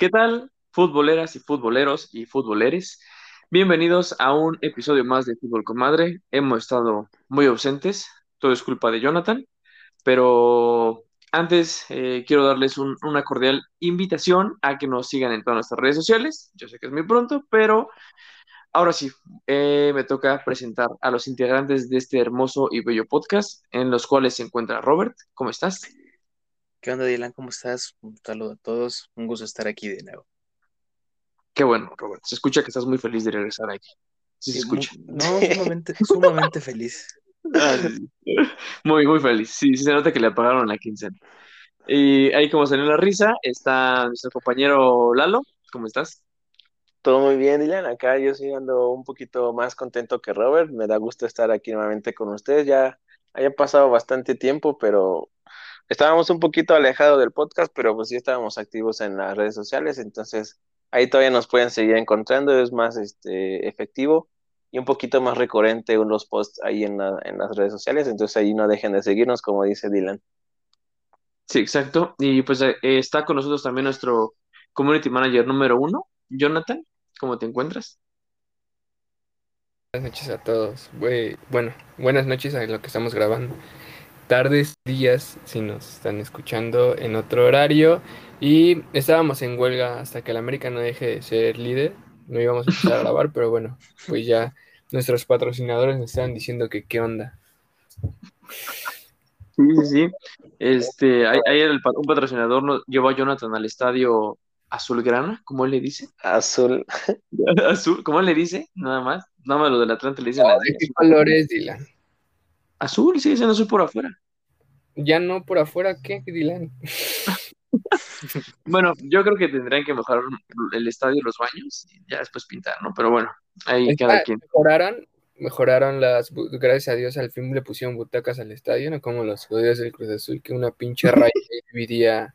¿Qué tal, futboleras y futboleros y futboleres? Bienvenidos a un episodio más de Fútbol con Madre. Hemos estado muy ausentes, todo es culpa de Jonathan, pero antes eh, quiero darles un- una cordial invitación a que nos sigan en todas nuestras redes sociales. Yo sé que es muy pronto, pero ahora sí, eh, me toca presentar a los integrantes de este hermoso y bello podcast, en los cuales se encuentra Robert. ¿Cómo estás? ¿Qué onda, Dylan? ¿Cómo estás? Un saludo a todos. Un gusto estar aquí de nuevo. Qué bueno, Robert. Se escucha que estás muy feliz de regresar aquí. Sí, se Sí, escucha. no, sumamente, sumamente feliz. Ah. Muy, muy feliz. Sí, sí se nota que le apagaron la quincena. Y ahí como salió la risa, está nuestro compañero Lalo. ¿Cómo estás? Todo muy bien, Dylan. Acá yo sí ando un poquito más contento que Robert. Me da gusto estar aquí nuevamente con ustedes. Ya haya pasado bastante tiempo, pero estábamos un poquito alejados del podcast, pero pues sí estábamos activos en las redes sociales, entonces ahí todavía nos pueden seguir encontrando. Es más este efectivo y un poquito más recurrente los posts ahí en la- en las redes sociales. Entonces ahí no dejen de seguirnos, como dice Dylan. Sí, exacto. Y pues eh, está con nosotros también nuestro community manager número uno, Jonathan. ¿Cómo te encuentras? Buenas noches a todos. Bue- Bueno, buenas noches a lo que estamos grabando. Tardes, días, si nos están escuchando en otro horario. Y estábamos en huelga hasta que el América no deje de ser líder. No íbamos a empezar a grabar, pero bueno, pues ya nuestros patrocinadores nos estaban diciendo que qué onda. Sí, sí, sí. Este, pa- un patrocinador nos llevó a Jonathan al estadio Azulgrana, ¿cómo él le dice? Azul. Azul, ¿cómo él le dice? Nada más. Nada más lo del Atlante le así, ¿de qué colores, Dylan? Azul, sigue siendo azul por afuera. Ya no por afuera, ¿qué, Dylan? Bueno, yo creo que tendrían que mejorar el estadio, los baños, y ya después pintar, ¿no? Pero bueno, ahí cada quien. mejoraron, mejoraron las, gracias a Dios al fin le pusieron butacas al estadio, no como los jodidos del Cruz Azul, que una pinche raya dividía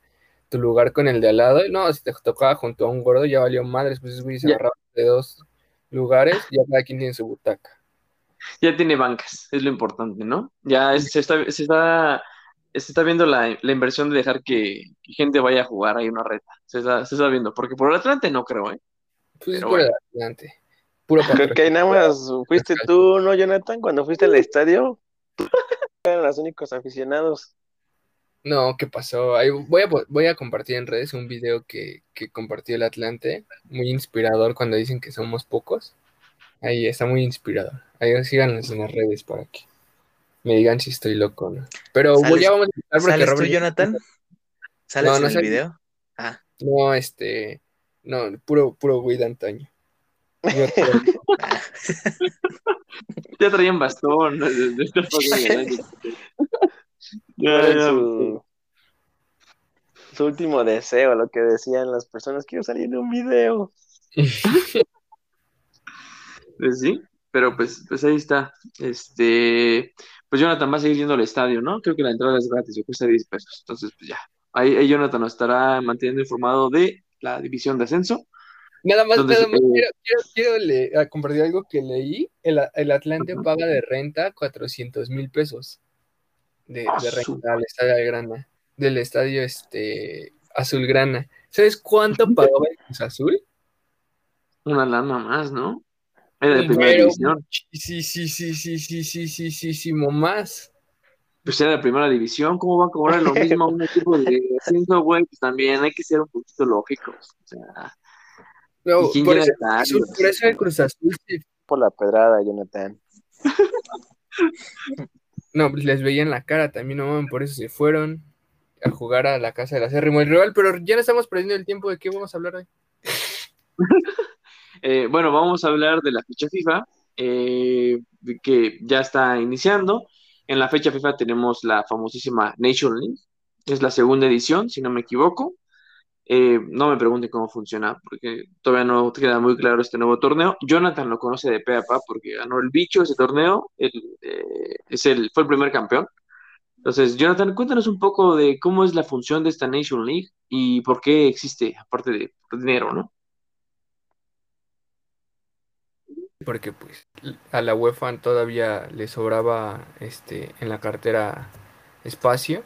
tu lugar con el de al lado. No, si te tocaba junto a un gordo ya valió madres, pues güeyes se de dos lugares, ya cada quien tiene su butaca. Ya tiene bancas, es lo importante, ¿no? Ya es- se está, se está, se está viendo la, la inversión de dejar que, que gente vaya a jugar ahí una reta. Se está, se está viendo, porque por el Atlante no creo, ¿eh? Pues Pero por bueno. adelante. Puro Creo que ahí nada más fuiste tú, ¿no, Jonathan? Cuando fuiste al estadio, eran los únicos aficionados. No, ¿qué pasó? Ahí voy a, voy a compartir en redes un video que, que compartió el Atlante, muy inspirador cuando dicen que somos pocos. Ahí está muy inspirador. Ahí síganos en las redes para que me digan si estoy loco o no. Pero ¿Sales- ya vamos a empezar porque ¿Sales tú, Robert- Jonathan? ¿Sales No, en no el salgo. video? Ah, No, este, no, puro, puro güey de antaño. Ya traían bastón. ¿no? Desde esta época del año. Ya, ¿Cuál es ya, su, su último deseo? Lo que decían las personas, quiero salir en un video. Pues sí, pero pues, pues ahí está. Este, pues Jonathan va a seguir yendo al estadio, ¿no? Creo que la entrada es gratis, cuesta 10 pesos. Entonces, pues ya. Ahí, ahí Jonathan nos estará manteniendo informado de la división de ascenso. Nada más, Entonces, nada más eh, quiero, quiero, quiero le- a compartir algo que leí. El, el Atlante paga de renta 400 mil pesos de, Ah, de renta al estadio de Grana, del estadio este, Azulgrana. ¿Sabes cuánto pagaba el Cruz Azul? Una lana más, ¿no? Era de primera división. Sí, sí, sí, sí, sí, sí, sí, sí, sí, más. Pues era de primera división. ¿Cómo va a cobrar lo mismo a un equipo de ascenso, güey? Pues también hay que ser un poquito lógicos. O sea, No, ¿Y quién por, eso, por eso el Cruz Azul sí- Por la pedrada, Jonathan. No, pues les veían la cara también, no mames, por eso se fueron a jugar a la casa del acérrimo el rival, pero ya no estamos perdiendo el tiempo de qué vamos a hablar hoy. Eh, bueno, vamos a hablar de la fecha FIFA, eh, que ya está iniciando. En la fecha FIFA tenemos la famosísima Nation League, es la segunda edición, si no me equivoco. Eh, no me pregunten cómo funciona, porque todavía no queda muy claro este nuevo torneo. Jonathan lo conoce de pe a pa porque ganó el bicho ese torneo, es el, fue el primer campeón. Entonces, Jonathan, cuéntanos un poco de cómo es la función de esta Nation League y por qué existe, aparte de dinero, ¿no? Porque pues a la UEFA todavía le sobraba este en la cartera espacio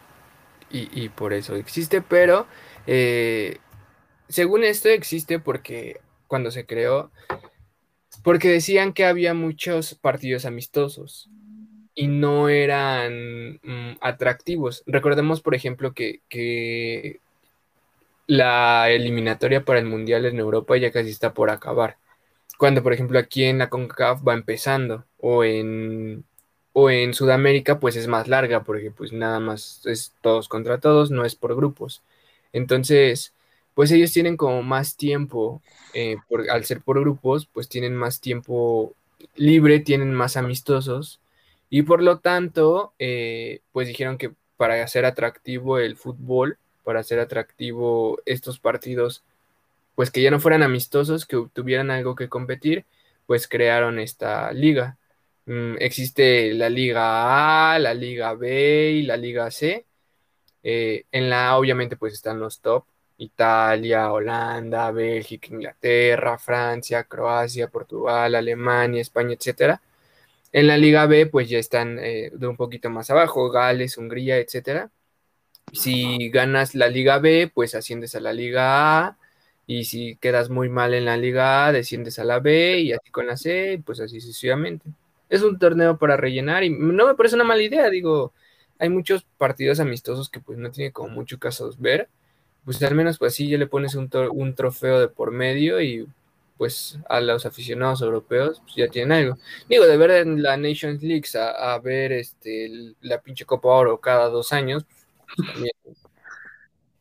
y, y por eso existe, pero eh, según esto existe porque cuando se creó, porque decían que había muchos partidos amistosos y no eran mm, atractivos. Recordemos, por ejemplo, que, que la eliminatoria para el Mundial en Europa ya casi está por acabar. Cuando, por ejemplo, aquí en la CONCACAF va empezando o en, o en Sudamérica pues es más larga porque pues nada más es todos contra todos, no es por grupos. Entonces, pues ellos tienen como más tiempo, eh, por, al ser por grupos, pues tienen más tiempo libre, tienen más amistosos y por lo tanto, eh, pues dijeron que para hacer atractivo el fútbol, para hacer atractivo estos partidos, pues que ya no fueran amistosos, que tuvieran algo que competir, pues crearon esta liga. Mm, existe la Liga A, la Liga B y la Liga C. Eh, en la obviamente pues están los top, Italia, Holanda, Bélgica, Inglaterra, Francia, Croacia, Portugal, Alemania, España, etcétera. En la Liga B, pues ya están eh, de un poquito más abajo, Gales, Hungría, etcétera. Si ganas la Liga B, pues asciendes a la Liga A. Y si quedas muy mal en la Liga A, desciendes a la B y así con la C, pues así sucesivamente. Es un torneo para rellenar y no me parece una mala idea, digo, hay muchos partidos amistosos que pues no tiene como mucho caso ver, pues al menos pues así ya le pones un, trofeo de por medio y pues a los aficionados europeos pues, ya tienen algo. Digo, de ver en la Nations League a, ver este, la pinche Copa Oro cada dos años,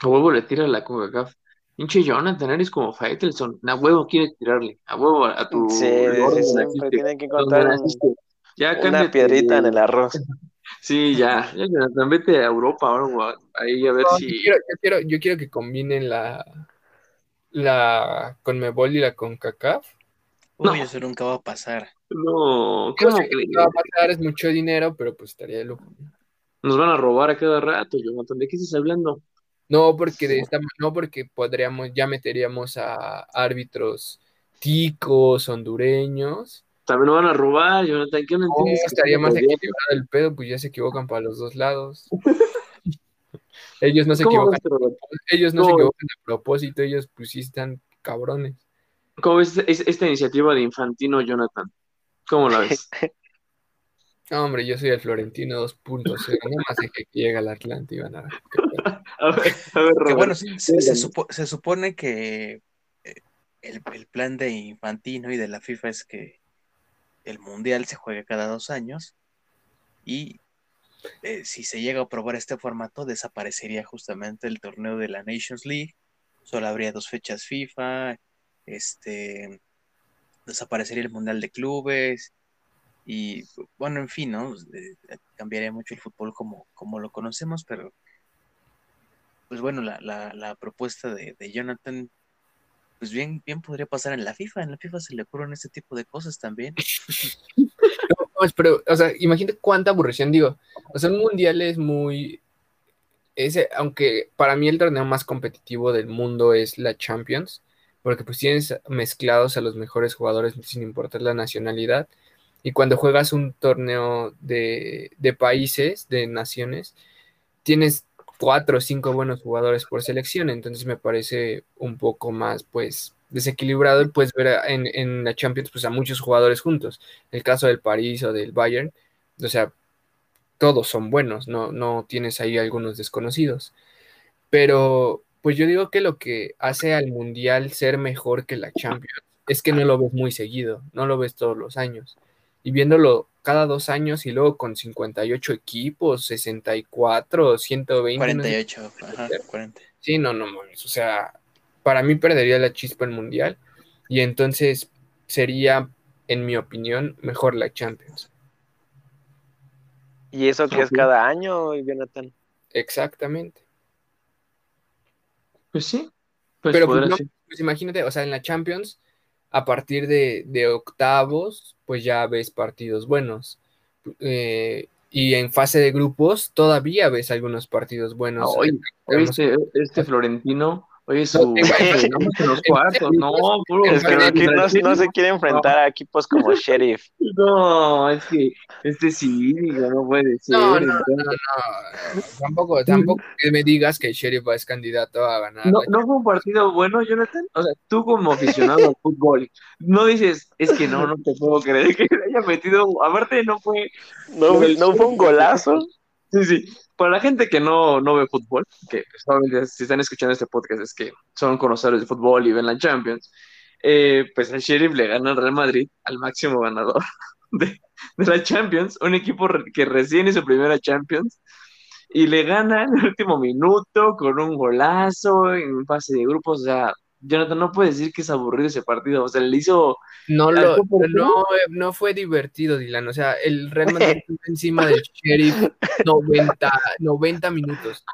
a huevo le tira la CONCACAF. Pinche Jonathan, eres como Faitelson. A huevo quiere tirarle. A huevo a tu. Sí, siempre tienen que encontrar ya una piedrita en el arroz. Sí, ya, ya Jonathan, vete a Europa ahora, ahí a ver si. Yo quiero, yo quiero, que combinen la la Conmebol y la CONCACAF. Uy, eso nunca va a pasar. No, ¿cómo que va a pasar? Es mucho dinero, pero pues estaría de lujo. Nos van a robar a cada rato, Jonathan. ¿De qué estás hablando? No, porque de esta, no porque podríamos, ya meteríamos a árbitros ticos, hondureños. También nos van a robar, Jonathan. ¿Qué me estaría más equilibrado el pedo, pues ya se equivocan para los dos lados. ellos no se equivocan. Ellos no, se equivocan a propósito, ellos pues sí están cabrones. ¿Cómo ves esta iniciativa de Infantino, Jonathan? ¿Cómo la ves? No, hombre, yo soy el Florentino 2.0, no más de que llega al Atlante y van a... a ver, a ver, que bueno, se, supone que eh, el, plan de Infantino y de la FIFA es que el Mundial se juegue cada dos años y eh, si se llega a aprobar este formato desaparecería justamente el torneo de la Nations League, solo habría dos fechas FIFA, este desaparecería el Mundial de Clubes y bueno, en fin, ¿no? Eh, cambiaría mucho el fútbol como, como lo conocemos, pero pues bueno, la, la, propuesta de, Jonathan, pues bien, bien podría pasar en la FIFA. En la FIFA se le ocurren este tipo de cosas también. pero, o sea, imagínate cuánta aburrición, digo. O sea, un mundial es muy. Ese, aunque para mí el torneo más competitivo del mundo es la Champions, porque pues tienes mezclados a los mejores jugadores sin importar la nacionalidad y cuando juegas un torneo de, países, de naciones, tienes cuatro o cinco buenos jugadores por selección, entonces me parece un poco más, pues, desequilibrado y puedes ver en, en, la Champions, pues, a muchos jugadores juntos. El caso del París o del Bayern, o sea, todos son buenos, no, no tienes ahí algunos desconocidos. Pero, pues yo digo que lo que hace al Mundial ser mejor que la Champions es que no lo ves muy seguido, no lo ves todos los años y viéndolo cada dos años y luego con 58 equipos, 64, 120. 48, ajá, 40. Sí, no, no mames. O sea, para mí perdería la chispa el mundial y entonces sería, en mi opinión, mejor la Champions. ¿Y eso que es cada año, Jonathan? Exactamente. Pues sí. Pues Pero pues, pues imagínate, o sea, en la Champions a partir de, octavos, pues ya ves partidos buenos. Eh, y en fase de grupos todavía ves algunos partidos buenos. Ah, este, este, Florentino Oye, su los cuartos, no, puro es que no, se quiere enfrentar a equipos como Sheriff. No, es que este sí, no puede ser. No, no, no, no, Tampoco, tampoco que me digas que Sheriff es candidato a ganar. No, no fue un partido bueno, Jonathan. O sea, tú como aficionado al fútbol, no dices, es que no, no te puedo creer que haya metido. Aparte, no fue. No, no fue un golazo. Sí, sí. Para la gente que no, no ve fútbol, que si están escuchando este podcast es que son conocedores de fútbol y ven la Champions, eh, pues el Sheriff le gana al Real Madrid, al máximo ganador de, la Champions, un equipo que recién hizo primera Champions, y le gana en el último minuto con un golazo en fase de grupos, o sea, Jonathan, no puede decir que es aburrido ese partido. O sea, le hizo. No, lo, no, no fue divertido, Dylan. O sea, el Real Madrid encima del Sheriff 90, 90 minutos.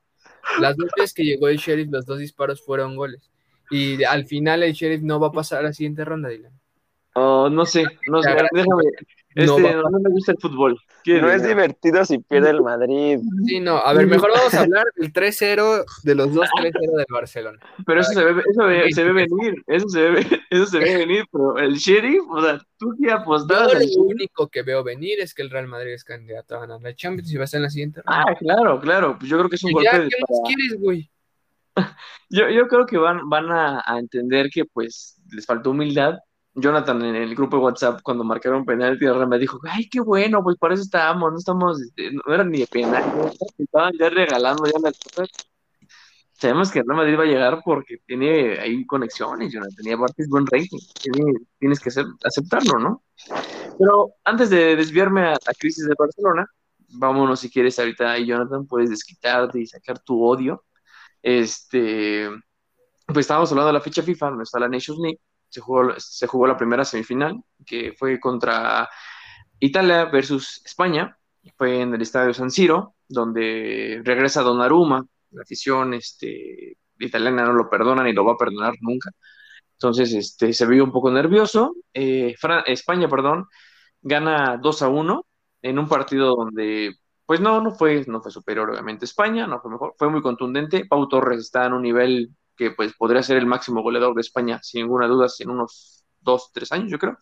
Las dos veces que llegó el Sheriff, los dos disparos fueron goles. Y al final el Sheriff no va a pasar a la siguiente ronda, Dylan. Oh, no sé, no sé, déjame, este, no, me gusta el fútbol. No es divertido si pierde el Madrid. Sí, no. A ver, mejor vamos a hablar del 3-0, de los dos 3-0 del Barcelona. Pero eso, se ve, eso ve, se ve venir, eso se ve, eso se ve venir, pero el Sheriff, o sea, tú qué apostabas. Yo lo único que veo venir es que el Real Madrid es candidato a ganar la Champions y va a estar en la siguiente ronda. Ah, claro, claro. Pues yo creo que es un golpe. Ya, ¿Qué más quieres, güey? Yo, yo creo que van, van a, a entender que pues les faltó humildad Jonathan en el grupo de WhatsApp cuando marcaron penalti, me dijo, ay, qué bueno, pues por eso estábamos, no estamos, este, no era ni de penal, estaban ya regalando ya las cosas. Sabemos que Real Madrid va a llegar porque tiene ahí conexiones, Jonathan, tenía aparte buen rating, tienes que aceptarlo, ¿no? Pero antes de desviarme a la crisis de Barcelona, vámonos si quieres ahorita Jonathan, puedes desquitarte y sacar tu odio. Este, pues estábamos hablando de la ficha FIFA, no está la Nations League, se jugó, se jugó la primera semifinal, que fue contra Italia versus España, fue en el estadio San Siro, donde regresa Donnarumma, la afición este, italiana no lo perdona ni lo va a perdonar nunca. Entonces este, se vio un poco nervioso. Eh, España, perdón, gana 2 a 1 en un partido donde, pues no, no fue, no fue superior obviamente España, no fue mejor, fue muy contundente. Pau Torres está en un nivel que pues podría ser el máximo goleador de España, sin ninguna duda, en unos dos, tres años, yo creo.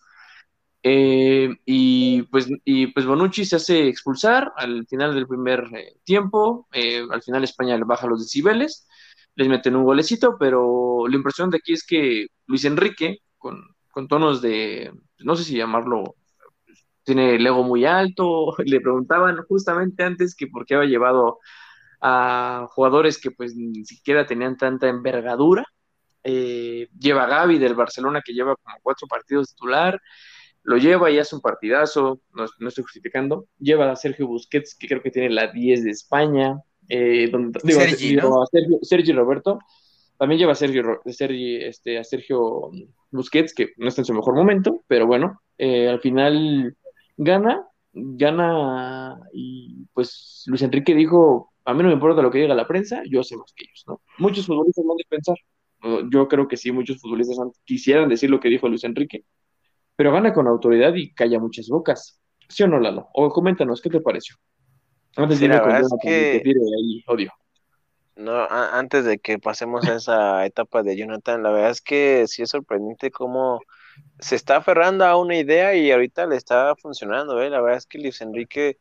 Eh, y, pues, y pues Bonucci se hace expulsar al final del primer eh, tiempo. Eh, al final España baja los decibeles, les meten un golecito, pero la impresión de aquí es que Luis Enrique, con, con tonos de, no sé si llamarlo, tiene el ego muy alto, le preguntaban justamente antes que por qué había llevado a jugadores que pues ni siquiera tenían tanta envergadura. Eh, lleva a Gaby del Barcelona que lleva como cuatro partidos titular, lo lleva y hace un partidazo, no, estoy justificando, lleva a Sergio Busquets que creo que tiene la 10 de España, eh, donde, digo, Sergio, Roberto, también lleva a Sergio, este, a Sergio Busquets que no está en su mejor momento, pero bueno, eh, al final gana, gana y pues Luis Enrique dijo, a mí no me importa lo que diga la prensa, yo sé más que ellos, ¿no? Muchos futbolistas no han de pensar. Yo creo que sí, muchos futbolistas quisieran decir lo que dijo Luis Enrique, pero gana con autoridad y calla muchas bocas. ¿Sí o no, Lalo? O coméntanos, ¿qué te pareció? Antes de que... odio. No, antes de que pasemos a esa etapa de Jonathan, la verdad es que sí es sorprendente cómo se está aferrando a una idea y ahorita le está funcionando, ¿eh? La verdad es que Luis Enrique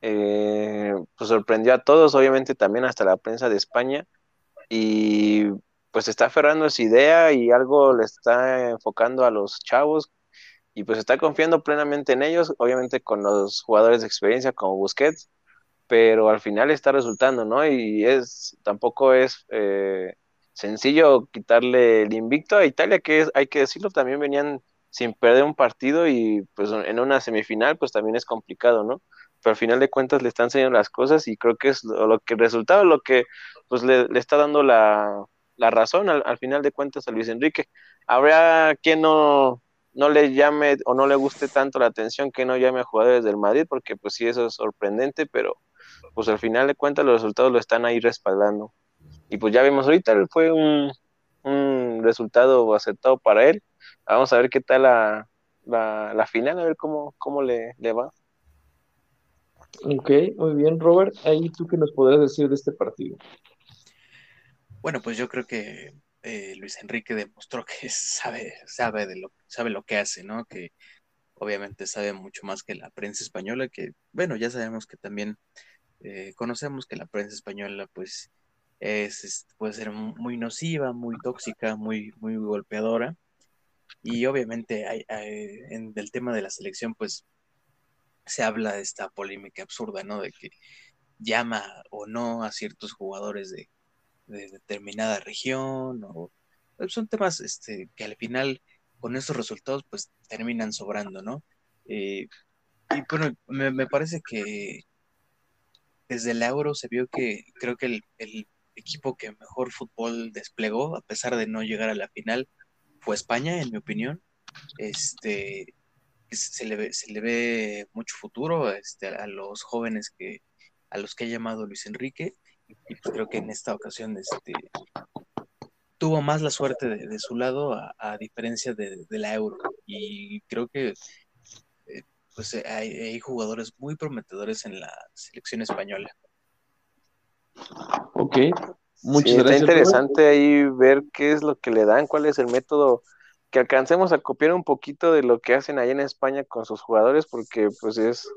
eh, pues sorprendió a todos, obviamente también hasta la prensa de España, y pues está aferrando esa idea y algo le está enfocando a los chavos y pues está confiando plenamente en ellos, obviamente con los jugadores de experiencia como Busquets, pero al final está resultando, ¿no? Y es tampoco es eh, sencillo quitarle el invicto a Italia, que hay que decirlo, también venían sin perder un partido y pues en una semifinal pues también es complicado, ¿no? Pero al final de cuentas le están enseñando las cosas y creo que es lo, que el resultado, lo que pues le, está dando la, razón al, final de cuentas a Luis Enrique. Habrá quien no, no le llame o no le guste tanto la atención que no llame a jugadores del Madrid, porque pues sí, eso es sorprendente, pero pues al final de cuentas los resultados lo están ahí respaldando. Y pues ya vimos ahorita, fue un, un resultado aceptado para él. Vamos a ver qué tal la, la, final, a ver cómo, cómo le, le va. Ok, muy bien, Robert. Ahí tú qué nos podrás decir de este partido. Bueno, pues yo creo que eh, Luis Enrique demostró que sabe, sabe, de lo, sabe lo que hace, ¿no? Que obviamente sabe mucho más que la prensa española, que bueno, ya sabemos que también eh, conocemos que la prensa española pues es, puede ser muy nociva, muy tóxica, muy, muy golpeadora. Y obviamente hay, en el tema de la selección pues se habla de esta polémica absurda, ¿no? De que llama o no a ciertos jugadores de, determinada región, o pues, son temas este, que al final con estos resultados pues terminan sobrando, ¿no? Eh, y bueno, me, parece que desde el Euro se vio que creo que el, equipo que mejor fútbol desplegó, a pesar de no llegar a la final, fue España, en mi opinión. Este, se le ve, se le ve mucho futuro este, a los jóvenes que, a los que ha llamado Luis Enrique, y pues creo que en esta ocasión este, tuvo más la suerte de, su lado a, diferencia de, la Euro. Y creo que eh, pues hay, jugadores muy prometedores en la selección española. Ok, muchas gracias. Está interesante ahí ver qué es lo que le dan, cuál es el método que alcancemos a copiar un poquito de lo que hacen ahí en España con sus jugadores, porque pues es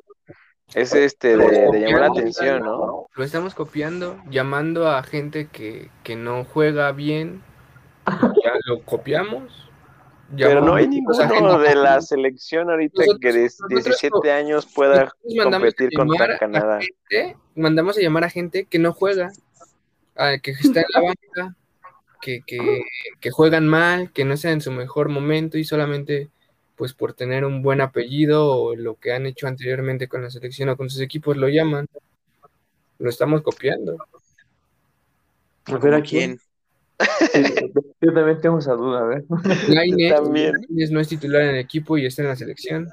es este de, llamar la atención, ¿no? Lo estamos copiando, llamando a gente que, que no juega bien, ya lo copiamos. Pero no hay ninguno de la selección ahorita que de 17 años pueda competir contra Canadá. mandamos a llamar a gente que no juega, que está en la banca, que, que, que juegan mal, que no sea en su mejor momento y solamente pues por tener un buen apellido o lo que han hecho anteriormente con la selección o con sus equipos lo llaman. Lo estamos copiando. A ver a quién. Yo también tengo esa duda, a ver. Lainez, no es titular en el equipo y está en la selección.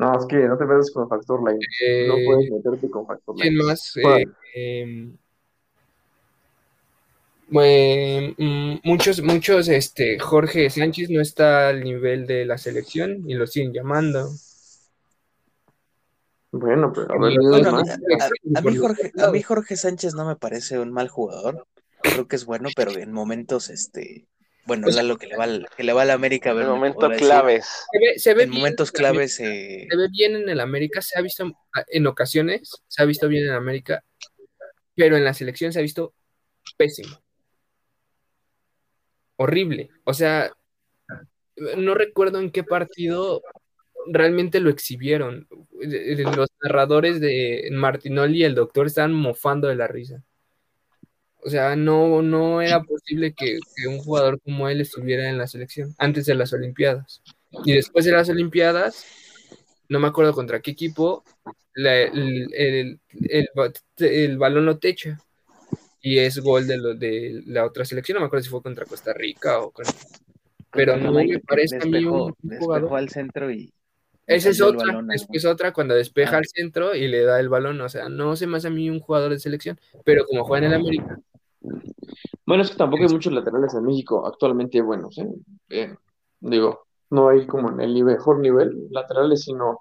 No, es que no te metas con factor Lainez. no eh, puedes meterte con factor ¿Quién más? Eh, em, mm, muchos, muchos, este, Jorge Sánchez no está al nivel de la selección y lo siguen llamando. Bueno, pero a, ver, Jorge, a mí Jorge Sánchez no me parece un mal jugador creo que es bueno, pero en momentos, este, bueno, pues, lo que le va, que le va a la América. En momentos claves. Se ve, en momentos claves. Se ve bien en el América, se ha visto en ocasiones, se ha visto bien en América, pero en la selección se ha visto pésimo. Horrible. O sea, no recuerdo en qué partido realmente lo exhibieron. Los narradores de Martinoli y el doctor estaban mofando de la risa. O sea, no, no era posible que, un jugador como él estuviera en la selección antes de las Olimpiadas. Y después de las Olimpiadas, no me acuerdo contra qué equipo, el, balón lo techa. Y es gol de, lo, de la otra selección, no me acuerdo si fue contra Costa Rica o Pero no me parece a mí un, jugador. al centro y, esa es otra, es otra cuando despeja ah. al centro y le da el balón, o sea, no se me hace a mí un jugador de selección, pero como juega en el América, bueno, es que tampoco hay muchos laterales en México actualmente buenos, ¿eh? digo, no hay como en el mejor nivel laterales, sino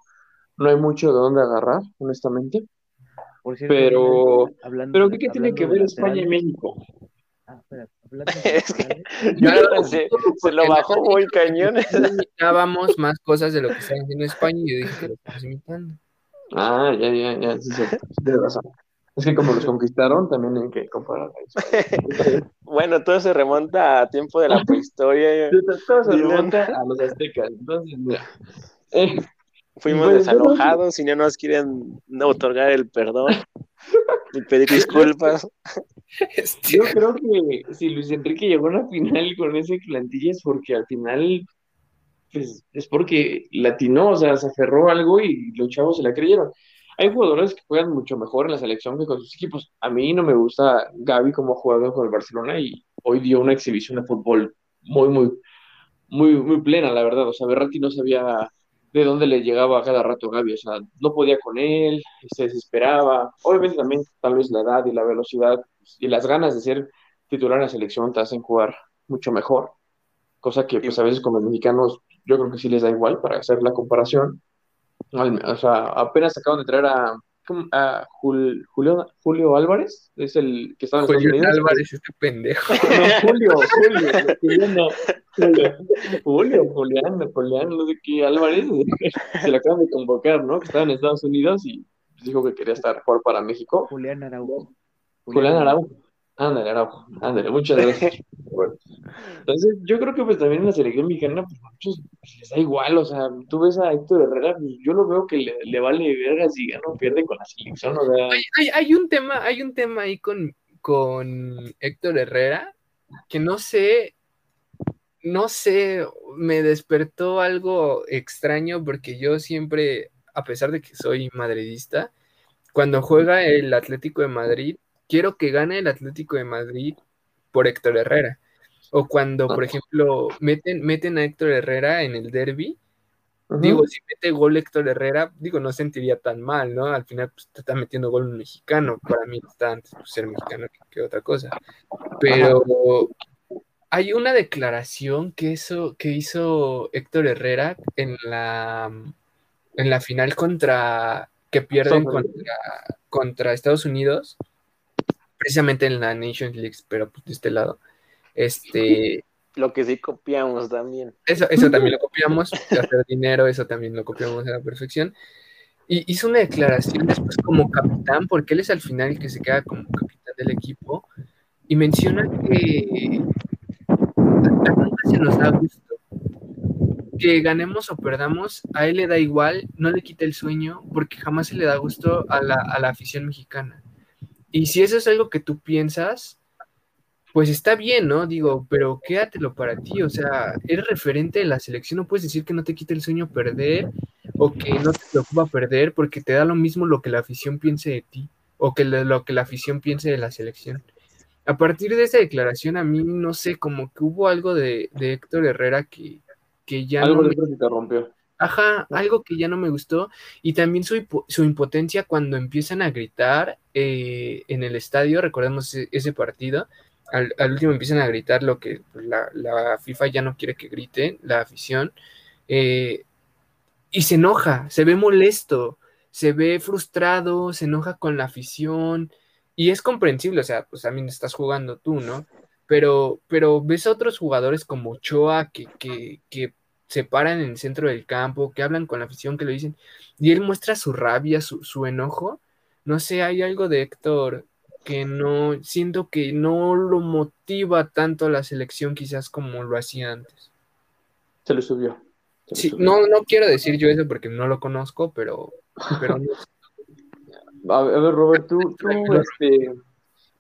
no hay mucho de dónde agarrar, honestamente. Pero, pero ¿qué, tiene que ver España y México? Ah, se lo bajó muy cañón. Necesitábamos más cosas de lo que está haciendo España y yo dije que lo estamos imitando. Ah, ya, ya, ya, sí, sí, razón. Es que como los conquistaron, también hay que comparar bueno, todo se remonta a tiempo de la prehistoria. todo se remonta a los aztecas. Entonces, mira. Eh, Fuimos pues, desalojados y no nos quieren otorgar el perdón y pedir disculpas. Yo creo que si Luis Enrique llegó a una final con ese plantilla es porque al final pues, es porque latinó, o sea, se aferró algo y los chavos se la creyeron. Hay jugadores que juegan mucho mejor en la selección que con sus equipos. A mí no me gusta Gaby como jugador con el Barcelona y hoy dio una exhibición de fútbol muy, muy, muy, muy plena, la verdad. O sea, Berratti no sabía de dónde le llegaba a cada rato a Gaby. O sea, no podía con él, se desesperaba. Obviamente también tal vez la edad y la velocidad y las ganas de ser titular en la selección te hacen jugar mucho mejor. Cosa que pues a veces como mexicanos yo creo que sí les da igual para hacer la comparación o sea, apenas acaban de traer a, a Jul- Julio, Julio Álvarez, es el que estaba en Estados Unidos. Álvarez, este pendejo. No, Julio, Julio, Julián no. Julio, Julián, Julián, no sé qué, Álvarez, se lo acaban de convocar, ¿no? Que estaba en Estados Unidos y dijo que quería estar jugar para México. Julián Araujo. Julián Araujo. Ándale, Araujo. Ándale, muchas gracias. Bueno, entonces, yo creo que pues también en la selección mexicana, pues a muchos pues, les da igual, o sea, tú ves a Héctor Herrera, pues, yo lo veo que le, le vale verga si gana o pierde con la selección, o sea, Hay, hay- hay un tema, hay un tema ahí con, con Héctor Herrera que no sé, no sé, me despertó algo extraño porque yo siempre, a pesar de que soy madridista, cuando juega el Atlético de Madrid, quiero que gane el Atlético de Madrid por Héctor Herrera. O cuando, por ejemplo, meten, meten a Héctor Herrera en el derby. Digo, si mete gol Héctor Herrera, digo, no sentiría tan mal, ¿no? Al final, pues, te está metiendo gol un mexicano. Para mí está antes pues, ser mexicano que, que otra cosa. Pero hay una declaración que hizo, que hizo Héctor Herrera en la, en la final contra que pierden contra, contra Estados Unidos, precisamente en la Nations League, pero pues, de este lado. Este, Lo que sí copiamos también. eso, eso también lo copiamos, hacer dinero, eso también lo copiamos a la perfección. Y hizo una declaración después como capitán, porque él es al final el que se queda como capitán del equipo, y menciona que se nos da gusto. Que ganemos o perdamos, a él le da igual, no le quita el sueño, porque jamás se le da gusto a la, a la afición mexicana. Y si eso es algo que tú piensas, pues está bien, ¿no? Digo, pero quédatelo para ti, o sea, eres referente de la selección, no puedes decir que no te quita el sueño perder o que no te preocupa perder porque te da lo mismo lo que la afición piense de ti o que lo que la afición piense de la selección. A partir de esa declaración, a mí no sé, como que hubo algo de, de Héctor Herrera que, que ya Algo no me se te rompió. Ajá, algo que ya no me gustó. Y también su, su impotencia cuando empiezan a gritar eh, en el estadio, recordemos ese, partido, al, al último empiezan a gritar lo que la, la FIFA ya no quiere que griten, la afición, eh, y se enoja, se ve molesto, se ve frustrado, se enoja con la afición, y es comprensible, o sea, pues también estás jugando tú, ¿no? Pero, pero ves a otros jugadores como Ochoa que, que, que se paran en el centro del campo, que hablan con la afición, que lo dicen, y él muestra su rabia, su, su enojo. No sé, hay algo de Héctor que no, siento que no lo motiva tanto a la selección quizás como lo hacía antes. Se le subió. Se le Sí, subió. no, no quiero decir yo eso porque no lo conozco, pero, pero no sé. A ver, a ver, Robert, tú, este,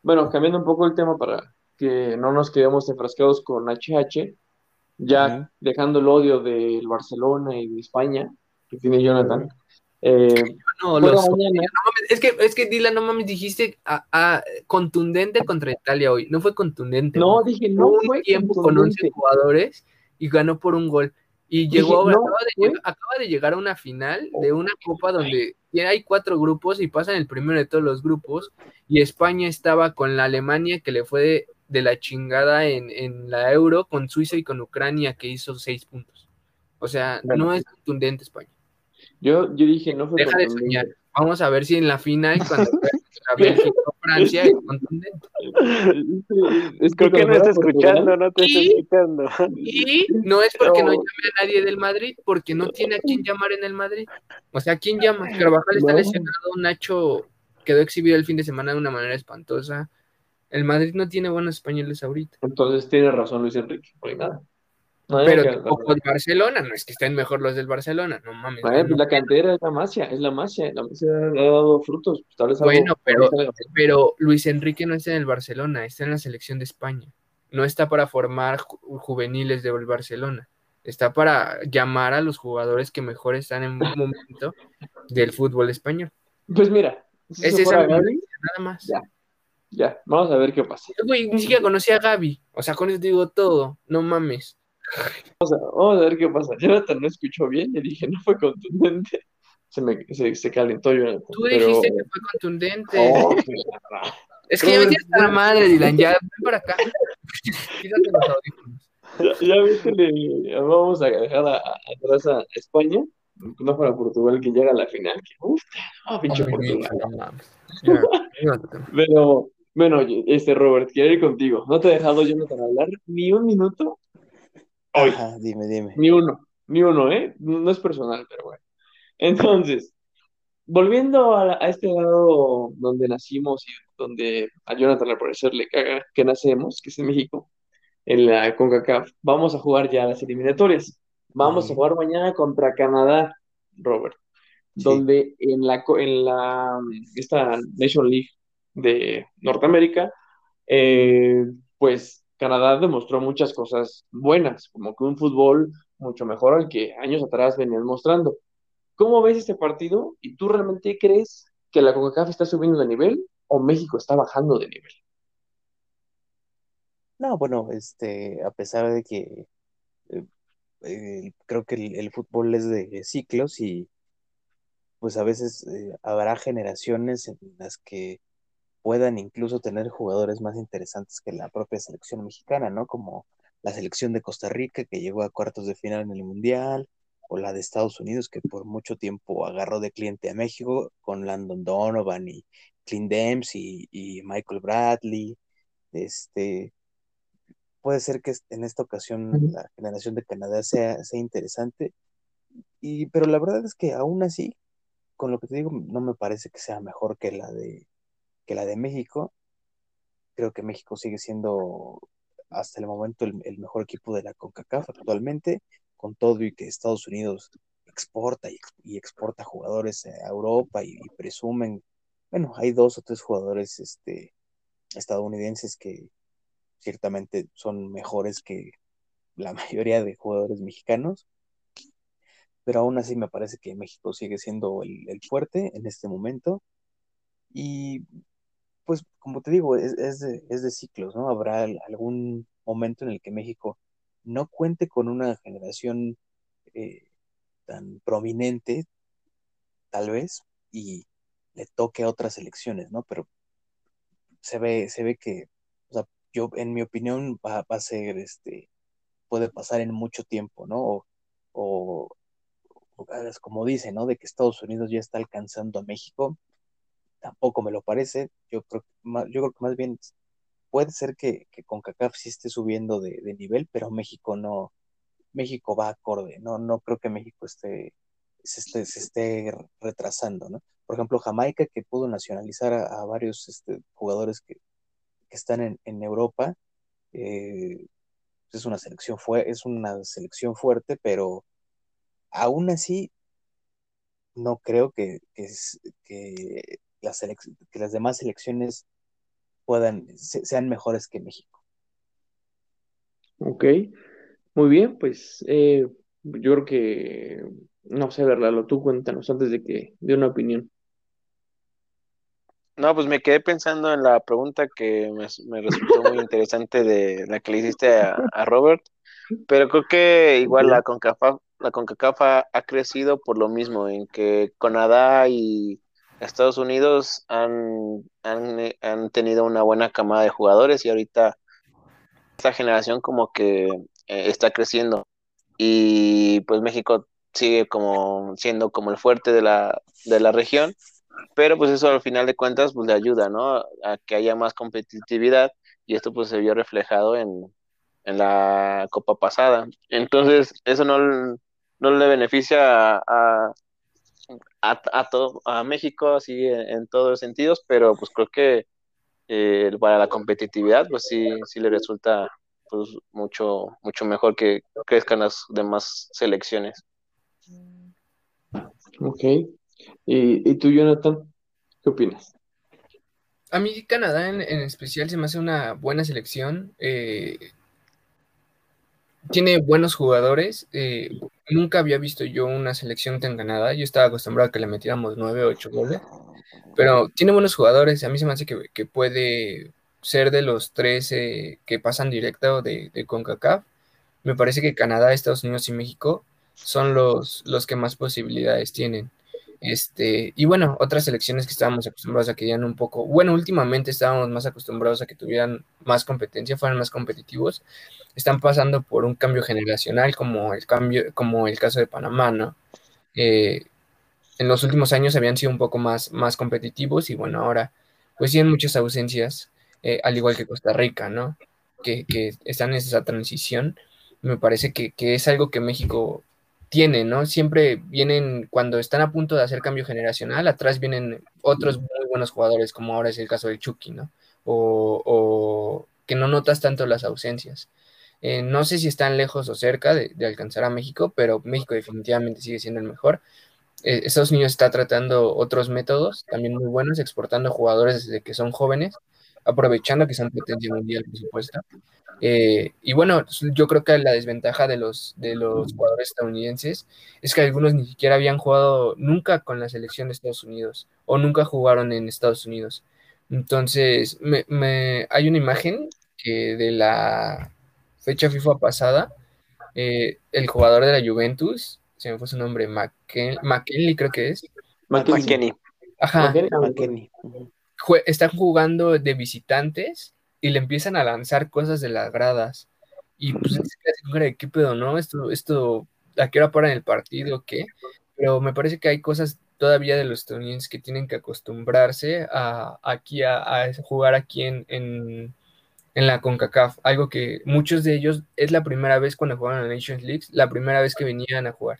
bueno, cambiando un poco el tema para que no nos quedemos enfrascados con HH, ya dejando el odio del Barcelona y de España que tiene Jonathan. Eh, No, juega los- mañana, no mames, es que, es que Dylan, no mames, dijiste a- a- contundente contra Italia hoy. No fue contundente. no, dije, no un fue tiempo con 11 contundente. jugadores y ganó por un gol. Y Dije, llegó, no, acaba, de llegar, acaba de llegar a una final de una copa donde hay cuatro grupos y pasan el primero de todos los grupos. Y España estaba con la Alemania que le fue de, de la chingada en, en la Euro, con Suiza y con Ucrania que hizo seis puntos. O sea, Bueno. no es contundente España. Yo, yo dije, no fue Deja de soñar. Vamos a ver si en la final, cuando a Bélgica o Francia, es contundente. Es Creo que no está escuchando, no te está escuchando. Y no es porque no No. llame a nadie del Madrid, porque no tiene a quién llamar en el Madrid. O sea, ¿a quién llama? Carvajal está No. lesionado, Nacho quedó exhibido el fin de semana de una manera espantosa. El Madrid no tiene buenos españoles ahorita. Entonces tiene razón Luis Enrique, no hay nada. No Pero tampoco el Barcelona, no es que estén mejor los del Barcelona, no mames. Bueno, no. pues la cantera es la magia, es la magia, la magia ha dado frutos. pues, tal vez algo- Bueno, pero- Luis Enrique no está en el Barcelona, está en la selección de España. No está para formar ju- juveniles del Barcelona. Está para llamar a los jugadores que mejor están en un momento del fútbol español. Pues mira, si Es esa nada más. Ya. ya, vamos a ver qué pasa. Güey, ni siquiera conocí a Gaby. O sea, con eso te digo todo. No mames. Vamos a ver qué pasa. Jonathan no escuchó bien, le dije, no fue contundente. Se me se, se calentó Jonathan. Tú pero- dijiste que fue contundente. Oh, es que ya me tienes la madre, Dylan. Ya, ven para acá. Quítate los audífonos. ya, ya viste, le- vamos a dejar a- a- atrás a España. no fuera Portugal que llega a la final. Que, uf, oh, pinche Portugal. Pero, bueno, este Robert, quiero ir contigo. No te he dejado Jonathan hablar ni un minuto. Hoy. dime, dime. Ni uno, ni uno, ¿eh? No es personal, pero bueno. Entonces, volviendo a, este lado donde nacimos y donde a Jonathan al parecer le caga que nacemos, que es en México, en la CONCACAF, vamos a jugar ya las eliminatorias. Vamos a jugar mañana contra Canadá, Robert, donde en la, en la esta Nation League de Norteamérica, eh, pues Canadá demostró muchas cosas buenas, como que un fútbol mucho mejor al que años atrás venían mostrando. ¿Cómo ves este partido? ¿Y tú realmente crees que la CONCACAF está subiendo de nivel o México está bajando de nivel? No, bueno, este, a pesar de que eh, eh, creo que el, fútbol es de ciclos y pues a veces eh, habrá generaciones en las que puedan incluso tener jugadores más interesantes que la propia selección mexicana, ¿no? Como la selección de Costa Rica que llegó a cuartos de final en el Mundial, o la de Estados Unidos que por mucho tiempo agarró de cliente a México con Landon Donovan y Clint Dempsey y, y Michael Bradley. Este, puede ser que en esta ocasión la generación de Canadá sea, sea interesante, y, pero la verdad es que aún así, con lo que te digo, no me parece que sea mejor que la de, que la de México. Creo que México sigue siendo hasta el momento el, mejor equipo de la CONCACAF actualmente, con todo y que Estados Unidos exporta y, exporta jugadores a Europa y, presumen, bueno, hay dos o tres jugadores este, estadounidenses que, ciertamente son mejores que la mayoría de jugadores mexicanos, pero aún así me parece que México sigue siendo el, fuerte en este momento. Y pues como te digo, es, de, ciclos, ¿no? Habrá algún momento en el que México no cuente con una generación eh, tan prominente, tal vez, y le toque a otras elecciones, ¿no? Pero se ve, se ve que yo, en mi opinión, va, a ser, este, puede pasar en mucho tiempo, ¿no? O, o, como dice, ¿no? De que Estados Unidos ya está alcanzando a México, tampoco me lo parece. Yo creo, yo creo que más bien puede ser que, que CONCACAF sí esté subiendo de, nivel, pero México no, México va acorde, ¿no? No creo que México esté, se esté, se esté retrasando, ¿no? Por ejemplo, Jamaica, que pudo nacionalizar a, varios este, jugadores que, que están en, Europa. Eh, es una selección fue, es una selección fuerte, pero aún así no creo que, que, las, que las demás selecciones puedan, sean mejores que México. Ok, muy bien, pues eh, yo creo que, no sé, Verlalo, tú cuéntanos antes de que dé una opinión. No, pues me quedé pensando en la pregunta que me, resultó muy interesante de la que le hiciste a, Robert, pero creo que igual la CONCACAF, la CONCACAF ha, crecido por lo mismo, en que Canadá y Estados Unidos han, han, tenido una buena camada de jugadores y ahorita esta generación como que eh, está creciendo y pues México sigue como siendo como el fuerte de la, de la región pero pues eso al final de cuentas pues le ayuda, ¿no? A que haya más competitividad y esto pues se vio reflejado en, la Copa pasada. Entonces eso no, no le beneficia a, todo, a México así en, todos los sentidos, pero pues creo que eh, para la competitividad pues sí, sí le resulta pues mucho, mucho mejor que crezcan las demás selecciones. Ok, ¿Y, tú, Jonathan, qué opinas? A mí Canadá en, especial se me hace una buena selección. Eh, tiene buenos jugadores. Eh, nunca había visto yo una selección tan ganada. Yo estaba acostumbrado a que le metiéramos 9 o 8 goles. Pero tiene buenos jugadores. A mí se me hace que, puede ser de los 13 que pasan directo de, de CONCACAF. Me parece que Canadá, Estados Unidos y México son los, los que más posibilidades tienen. Este, y bueno, otras selecciones que estábamos acostumbrados a que dieran un poco, bueno, últimamente estábamos más acostumbrados a que tuvieran más competencia, fueran más competitivos, están pasando por un cambio generacional como el cambio, como el caso de Panamá, ¿no? eh, en los últimos años habían sido un poco más, más competitivos y bueno, ahora pues tienen muchas ausencias, eh, al igual que Costa Rica, ¿no? Que, que están en esa transición. Me parece que, que, es algo que México tiene, ¿no? Siempre vienen, cuando están a punto de hacer cambio generacional, atrás vienen otros muy buenos jugadores, como ahora es el caso de Chucky, ¿no? O, o que no notas tanto las ausencias. Eh, no sé si están lejos o cerca de, alcanzar a México, pero México definitivamente sigue siendo el mejor. Eh, Estados Unidos está tratando otros métodos también muy buenos, exportando jugadores desde que son jóvenes, aprovechando que son potencia mundial, por supuesto. Eh, y bueno, yo creo que la desventaja de los, de los jugadores estadounidenses es que algunos ni siquiera habían jugado nunca con la selección de Estados Unidos o nunca jugaron en Estados Unidos. Entonces, hay una imagen que de la fecha FIFA pasada, eh, el jugador de la Juventus, se me fue su nombre, McKinley creo que es. McKinney. Ajá. McKinney. Están jugando de visitantes y le empiezan a lanzar cosas de las gradas. Y pues ¿qué pedo, no? Esto, esto, ¿a qué hora paran el partido? ¿Qué? Pero me parece que hay cosas todavía de los estadounidenses que tienen que acostumbrarse a aquí a, a jugar aquí en, en, en, la CONCACAF, algo que muchos de ellos es la primera vez cuando juegan en la Nations League, la primera vez que venían a jugar.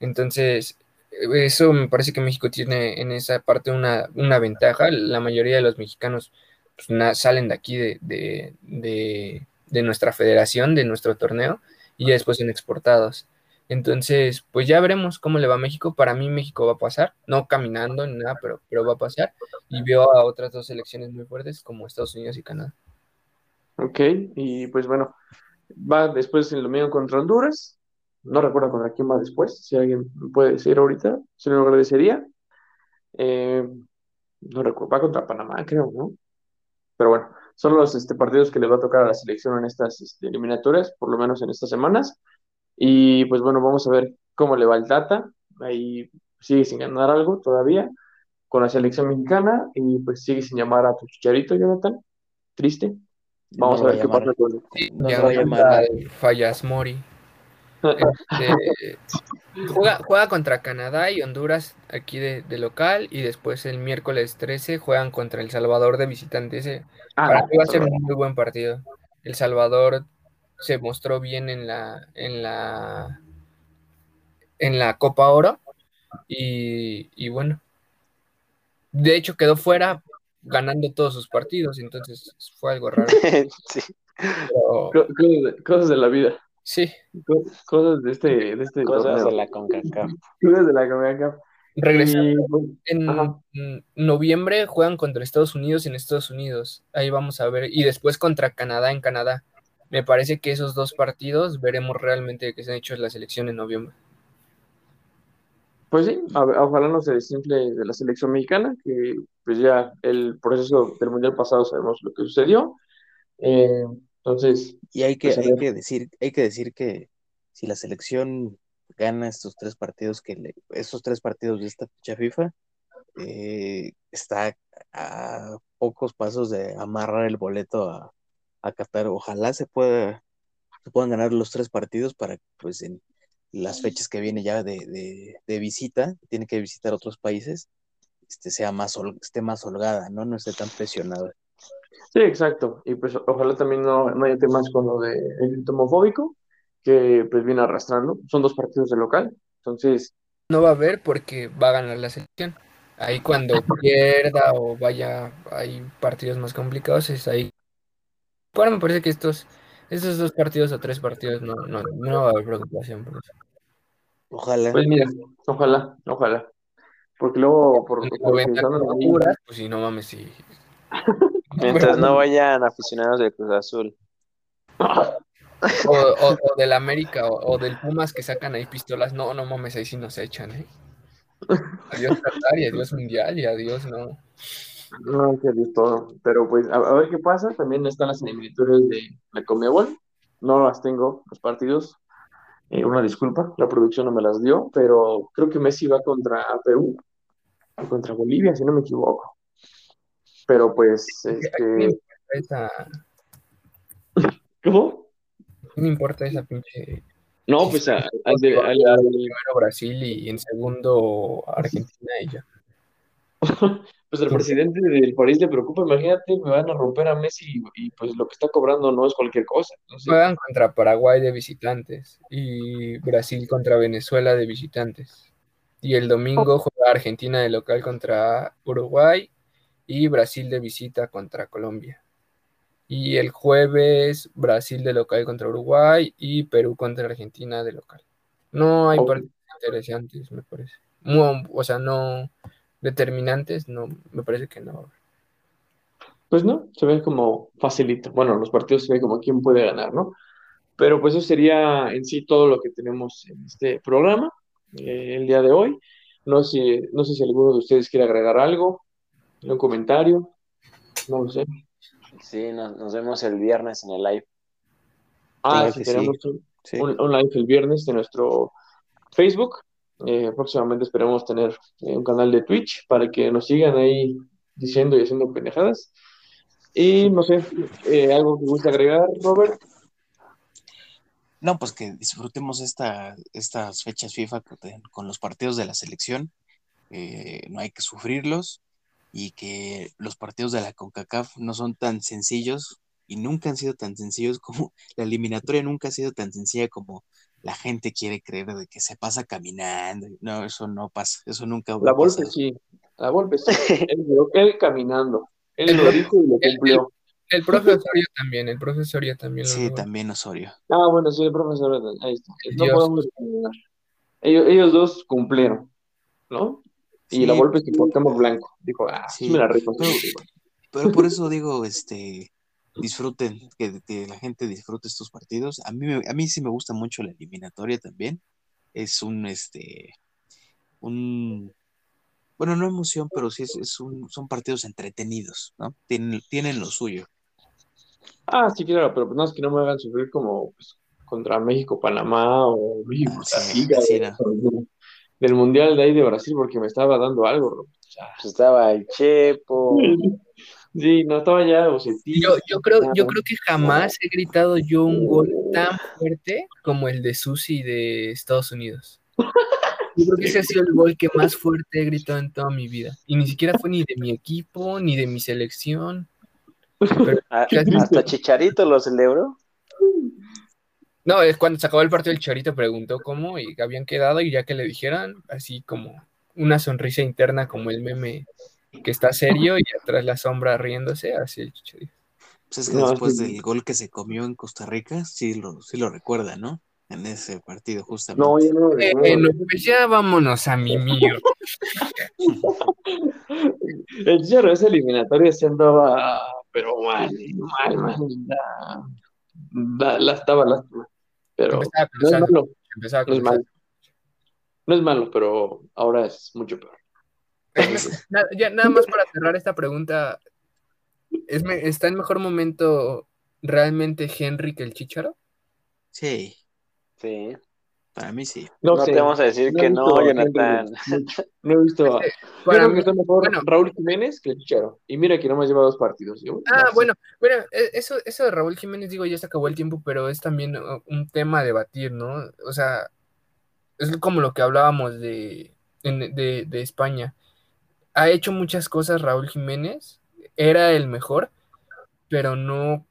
Entonces, eso me parece que México tiene en esa parte una, una ventaja. La mayoría de los mexicanos pues, salen de aquí, de, de, de, de, nuestra federación, de nuestro torneo, y ya después son exportados. Entonces, pues ya veremos cómo le va a México. Para mí México va a pasar, no caminando ni nada, pero, pero va a pasar. Y veo a otras dos selecciones muy fuertes como Estados Unidos y Canadá. Ok, y pues bueno, va después el domingo contra Honduras, no recuerdo contra quién va después, si alguien puede decir ahorita, se lo agradecería. Eh, no recuerdo, va contra Panamá, creo, ¿no? Pero bueno, son los este, partidos que le va a tocar a la selección en estas este, eliminatorias, por lo menos en estas semanas. Y pues bueno, vamos a ver cómo le va el Tata. Ahí sigue sin ganar algo todavía con la selección mexicana y pues sigue sin llamar a tu chicharito, Jonathan. Triste. Vamos No a ver qué pasa con Sí, No ya se va a va a llamar. llamar Fallas Mori. Este, juega, juega contra Canadá y Honduras aquí de, de local y después el miércoles 13 juegan contra El Salvador de visitante. Ese para Ah, mí va a ser un muy buen partido. El Salvador se mostró bien en la en la en la Copa Oro y, y bueno, de hecho quedó fuera ganando todos sus partidos, entonces fue algo raro. sí. Pero, co- cosas de, cosas de la vida, sí, co- cosas de este, de este Cosas torneo. de la CONCACAF. Cosas de la CONCACAF. regresando. Y, En Ajá. en noviembre juegan contra Estados Unidos en Estados Unidos. Ahí vamos a ver. Y después contra Canadá en Canadá. Me parece que esos dos partidos veremos realmente que se han hecho la selección en noviembre. Pues sí, a ojalá no se de la selección mexicana, que pues ya el proceso del Mundial pasado sabemos lo que sucedió. Eh, entonces, Y hay que, pues hay que decir, hay que decir que si la selección gana estos tres partidos que le, estos tres partidos de esta fecha FIFA, eh, está a pocos pasos de amarrar el boleto a, a Qatar. Ojalá se pueda, se puedan ganar los tres partidos para que pues en las fechas que viene ya de, de, de visita, tiene que visitar otros países, este sea más hol- esté más holgada, ¿no? No esté tan presionada. Sí, exacto. Y pues ojalá también no, no haya temas con lo del grito homofóbico, que pues viene arrastrando. Son dos partidos de local. Entonces, No va a haber porque va a ganar la selección. Ahí cuando pierda o vaya, hay partidos más complicados, es ahí. Bueno, me parece que estos, estos dos partidos o tres partidos no, no, no va a haber preocupación por eso. Ojalá. pues mira, ojalá, ojalá. Porque luego, por, por Honduras, pues sí, no mames, sí. Mientras no vayan aficionados del Cruz Azul. O, o, o del América o, o del Pumas que sacan ahí pistolas. No, no mames, ahí sí nos echan, ¿eh? Adiós Qatar y adiós Mundial y adiós, no. No, que es todo. Pero pues a, a ver qué pasa. También están las eliminatorias de la Conmebol. No las tengo, los partidos. Eh, una disculpa, la producción no me las dio, pero creo que Messi va contra Perú contra Bolivia, si no me equivoco. Pero pues, ¿A este, esa, ¿cómo? ¿a quién le importa esa pinche No, pues a- al de- al- Primero al- Brasil y en segundo Argentina y ya. pues al presidente del París le preocupa, imagínate, me van a romper a Messi y, y, pues lo que está cobrando no es cualquier cosa. Entonces, Juegan contra Paraguay de visitantes y Brasil contra Venezuela de visitantes. Y el domingo juega Argentina de local contra Uruguay y Brasil de visita contra Colombia. Y el jueves Brasil de local contra Uruguay y Perú contra Argentina de local. No hay partidos interesantes, me parece. O sea, no determinantes, no, me parece que no. Pues no, se ve como facilito. Bueno, los partidos se ve como quién puede ganar, ¿no? Pero pues eso sería en sí todo lo que tenemos en este programa eh, el día de hoy. No sé, no sé si alguno de ustedes quiere agregar algo, un comentario, no lo sé. Sí, nos, nos vemos el viernes en el live. Ah, sí, tenemos un, Sí. un- un live el viernes de nuestro Facebook. Eh, próximamente esperemos tener eh, un canal de Twitch para que nos sigan ahí diciendo y haciendo pendejadas. Y no sé, eh, algo que guste agregar, Robert. No, pues que disfrutemos esta, estas fechas FIFA con, con los partidos de la selección. eh, no hay que sufrirlos y que los partidos de la CONCACAF no son tan sencillos y nunca han sido tan sencillos como la eliminatoria nunca ha sido tan sencilla como la gente quiere creer de que se pasa caminando. No, eso no pasa, eso nunca va La Volpe sí, la Volpe sí. Él, él caminando. Él lo dijo y lo El- cumplió. El profesorio también, el profesorio también lo Sí, también Osorio. Ah, bueno, sí, el profesor, ahí está. No Dios. podemos. Ellos, ellos dos cumplieron, ¿no? Y Sí. la Volpe se portamos blanco. Dijo, ah, sí, Sí. me la. Pero- Pero por eso digo, este, disfruten, que, que la gente disfrute estos partidos. A mí, me- a mí sí me gusta mucho la eliminatoria también. Es un, este, un, bueno, no emoción, pero sí es, es un, son partidos entretenidos, ¿no? Tienen, tienen lo suyo. Ah, sí, claro, pero pues no es que no me hagan sufrir como pues, contra México, Panamá o México, Ah, sí, Liga así de- no. del Mundial de ahí de Brasil porque me estaba dando algo. Pues estaba el Chepo. Sí, no estaba ya Bucetich. Yo, yo creo, yo creo que jamás he gritado yo un gol tan fuerte como el de Susi de Estados Unidos. Yo creo que ese ha sido el gol que más fuerte he gritado en toda mi vida. Y ni siquiera fue ni de mi equipo, ni de mi selección. A- Casi. hasta Chicharito lo celebró. No, es cuando se acabó el partido el Charito preguntó cómo y habían quedado y ya que le dijeron, así como una sonrisa interna como el meme que está serio y atrás la sombra riéndose, así el Chicharito. Pues es que No, después sí. del gol que se comió en Costa Rica, sí lo, sí lo recuerda, ¿no? En ese partido, justamente. No, yo no Eh, no, pues ya vámonos a mi mío. El Chicharro esa eliminatoria se andaba, pero mal, mal, mal. La, la, la estaba lástima. Pero Empezaba no es sal- malo, empezaba no es malo. No es malo, pero ahora es mucho peor. Na- ya, nada más para cerrar esta pregunta, ¿es me- ¿está en mejor momento realmente Henry que el Chicharo? Sí, Sí. para mí sí. No, No sé, te vamos a decir no que no, a Henry Jonathan. mucho. No he visto a... Yo Para mí- está mejor bueno. Raúl Jiménez que el Chicharo. Y mira que nomás lleva dos partidos. Yo, Ah, no bueno, bueno, e- eso, eso de Raúl Jiménez, digo, ya se acabó el tiempo, pero es también uh, un tema a debatir, ¿no? O sea, es como lo que hablábamos de, de, de España. Ha hecho muchas cosas Raúl Jiménez, era el mejor, pero no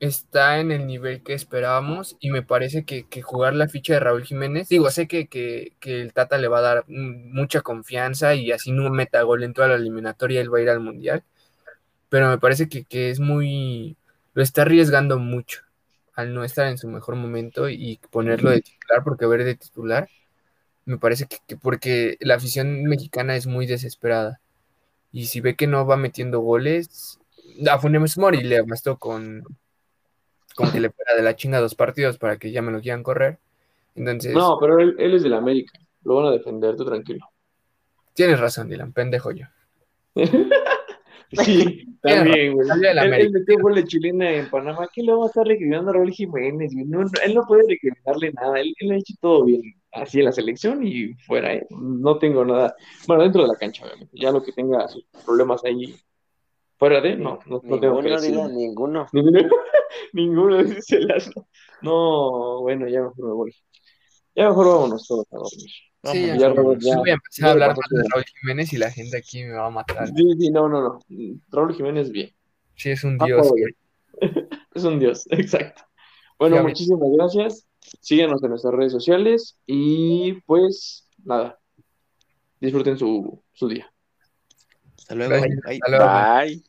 está en el nivel que esperábamos y me parece que, que jugar la ficha de Raúl Jiménez, digo, sé que, que, que el Tata le va a dar mucha confianza y así no meta gol en toda la eliminatoria, él va a ir al Mundial, pero me parece que, que es muy, lo está arriesgando mucho al no estar en su mejor momento y ponerlo de titular, porque ver de titular, me parece que, que porque la afición mexicana es muy desesperada y si ve que no va metiendo goles, a Funes Mori le bastó con, con que le fuera de la chinga dos partidos para que ya me lo quieran correr. Entonces, No, pero él, él es del América. Lo van a defender, tú tranquilo. tienes razón, Dylan, pendejo yo. Sí, también, güey. Él, metió gol de chilena en Panamá. ¿Qué le va a estar recriminando a Raúl Jiménez? no, él no puede recriminarle nada. Él, él ha hecho todo bien. Así en la selección y fuera, ¿eh? No tengo nada. Bueno, dentro de la cancha, obviamente. Ya lo que tenga sus problemas ahí Fuera de, no, no, no tengo que ninguno, decir. Ninguno. Ninguno, ninguno dice. No, bueno, ya mejor me voy. Ya mejor vámonos todos a dormir. Sí, ya, ya, Robert, ya. Yo voy a empezar a hablar más de Raúl Jiménez y la gente aquí me va a matar. Sí, sí, no, no, no. Raúl Jiménez, bien. Sí, es un Ah, dios. Es un dios, exacto. Bueno, muchísimas gracias. Síguenos en nuestras redes sociales y pues nada, disfruten su, su día. Hasta luego. Bye. Hasta luego. Bye.